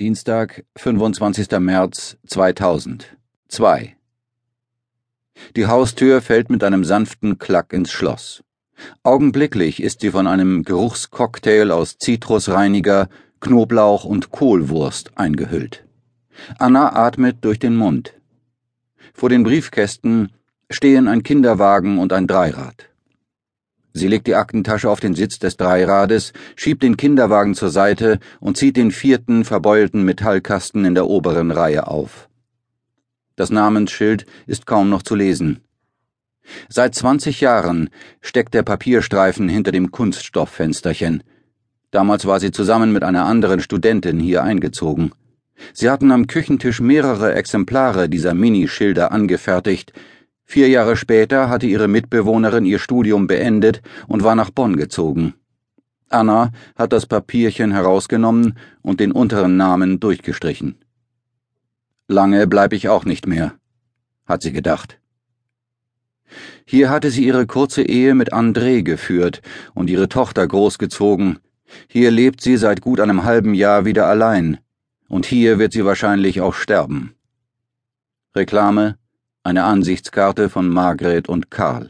Dienstag, 25. März 2000. 2. Die Haustür fällt mit einem sanften Klack ins Schloss. Augenblicklich ist sie von einem Geruchscocktail aus Zitrusreiniger, Knoblauch und Kohlwurst eingehüllt. Anna atmet durch den Mund. Vor den Briefkästen stehen ein Kinderwagen und ein Dreirad. Sie legt die Aktentasche auf den Sitz des Dreirades, schiebt den Kinderwagen zur Seite und zieht den vierten verbeulten Metallkasten in der oberen Reihe auf. Das Namensschild ist kaum noch zu lesen. Seit zwanzig Jahren steckt der Papierstreifen hinter dem Kunststofffensterchen. Damals war sie zusammen mit einer anderen Studentin hier eingezogen. Sie hatten am Küchentisch mehrere Exemplare dieser Minischilder angefertigt, Vier Jahre später hatte ihre Mitbewohnerin ihr Studium beendet und war nach Bonn gezogen. Anna hat das Papierchen herausgenommen und den unteren Namen durchgestrichen. Lange bleib ich auch nicht mehr, hat sie gedacht. Hier hatte sie ihre kurze Ehe mit André geführt und ihre Tochter großgezogen. Hier lebt sie seit gut einem halben Jahr wieder allein. Und hier wird sie wahrscheinlich auch sterben. Reklame eine Ansichtskarte von Margret und Karl.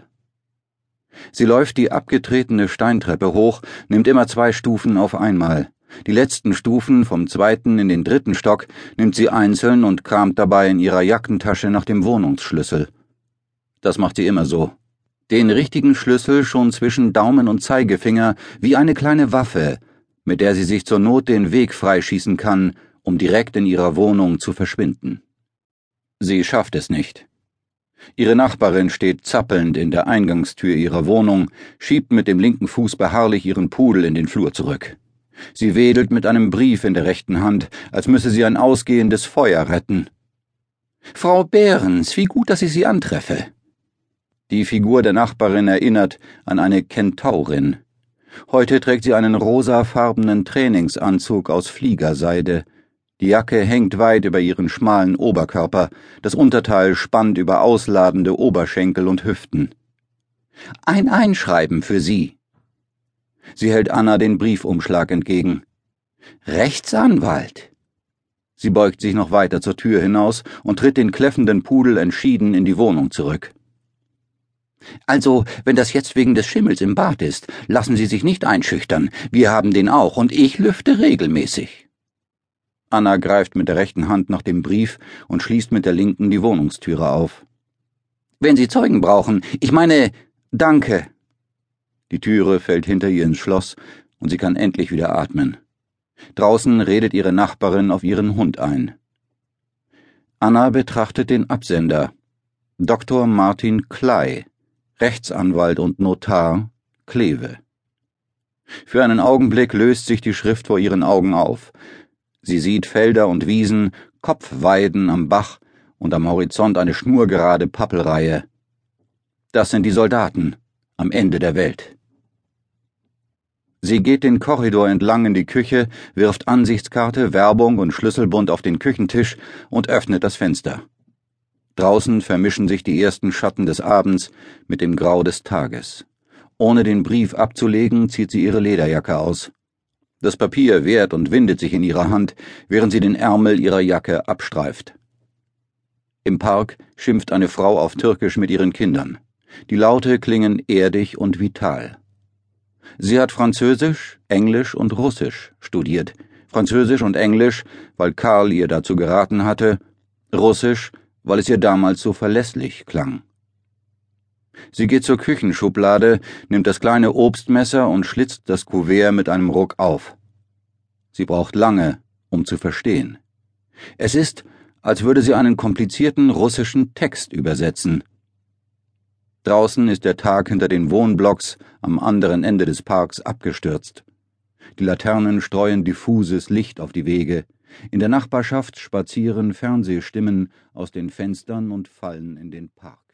Sie läuft die abgetretene Steintreppe hoch, nimmt immer zwei Stufen auf einmal. Die letzten Stufen vom zweiten in den dritten Stock nimmt sie einzeln und kramt dabei in ihrer Jackentasche nach dem Wohnungsschlüssel. Das macht sie immer so. Den richtigen Schlüssel schon zwischen Daumen und Zeigefinger wie eine kleine Waffe, mit der sie sich zur Not den Weg freischießen kann, um direkt in ihrer Wohnung zu verschwinden. Sie schafft es nicht. Ihre Nachbarin steht zappelnd in der Eingangstür ihrer Wohnung, schiebt mit dem linken Fuß beharrlich ihren Pudel in den Flur zurück. Sie wedelt mit einem Brief in der rechten Hand, als müsse sie ein ausgehendes Feuer retten. Frau Behrens, wie gut, dass ich Sie antreffe. Die Figur der Nachbarin erinnert an eine Kentaurin. Heute trägt sie einen rosafarbenen Trainingsanzug aus Fliegerseide, die Jacke hängt weit über ihren schmalen Oberkörper, das Unterteil spannt über ausladende Oberschenkel und Hüften. Ein Einschreiben für Sie. Sie hält Anna den Briefumschlag entgegen. Rechtsanwalt. Sie beugt sich noch weiter zur Tür hinaus und tritt den kläffenden Pudel entschieden in die Wohnung zurück. Also, wenn das jetzt wegen des Schimmels im Bad ist, lassen Sie sich nicht einschüchtern. Wir haben den auch und ich lüfte regelmäßig. Anna greift mit der rechten Hand nach dem Brief und schließt mit der linken die Wohnungstüre auf. Wenn Sie Zeugen brauchen, ich meine, danke. Die Türe fällt hinter ihr ins Schloss und sie kann endlich wieder atmen. Draußen redet ihre Nachbarin auf ihren Hund ein. Anna betrachtet den Absender. Dr. Martin Klei, Rechtsanwalt und Notar, Kleve. Für einen Augenblick löst sich die Schrift vor ihren Augen auf. Sie sieht Felder und Wiesen, Kopfweiden am Bach und am Horizont eine schnurgerade Pappelreihe. Das sind die Soldaten am Ende der Welt. Sie geht den Korridor entlang in die Küche, wirft Ansichtskarte, Werbung und Schlüsselbund auf den Küchentisch und öffnet das Fenster. Draußen vermischen sich die ersten Schatten des Abends mit dem Grau des Tages. Ohne den Brief abzulegen, zieht sie ihre Lederjacke aus. Das Papier wehrt und windet sich in ihrer Hand, während sie den Ärmel ihrer Jacke abstreift. Im Park schimpft eine Frau auf Türkisch mit ihren Kindern. Die Laute klingen erdig und vital. Sie hat Französisch, Englisch und Russisch studiert. Französisch und Englisch, weil Karl ihr dazu geraten hatte, Russisch, weil es ihr damals so verlässlich klang. Sie geht zur Küchenschublade, nimmt das kleine Obstmesser und schlitzt das Kuvert mit einem Ruck auf. Sie braucht lange, um zu verstehen. Es ist, als würde sie einen komplizierten russischen Text übersetzen. Draußen ist der Tag hinter den Wohnblocks am anderen Ende des Parks abgestürzt. Die Laternen streuen diffuses Licht auf die Wege. In der Nachbarschaft spazieren Fernsehstimmen aus den Fenstern und fallen in den Park.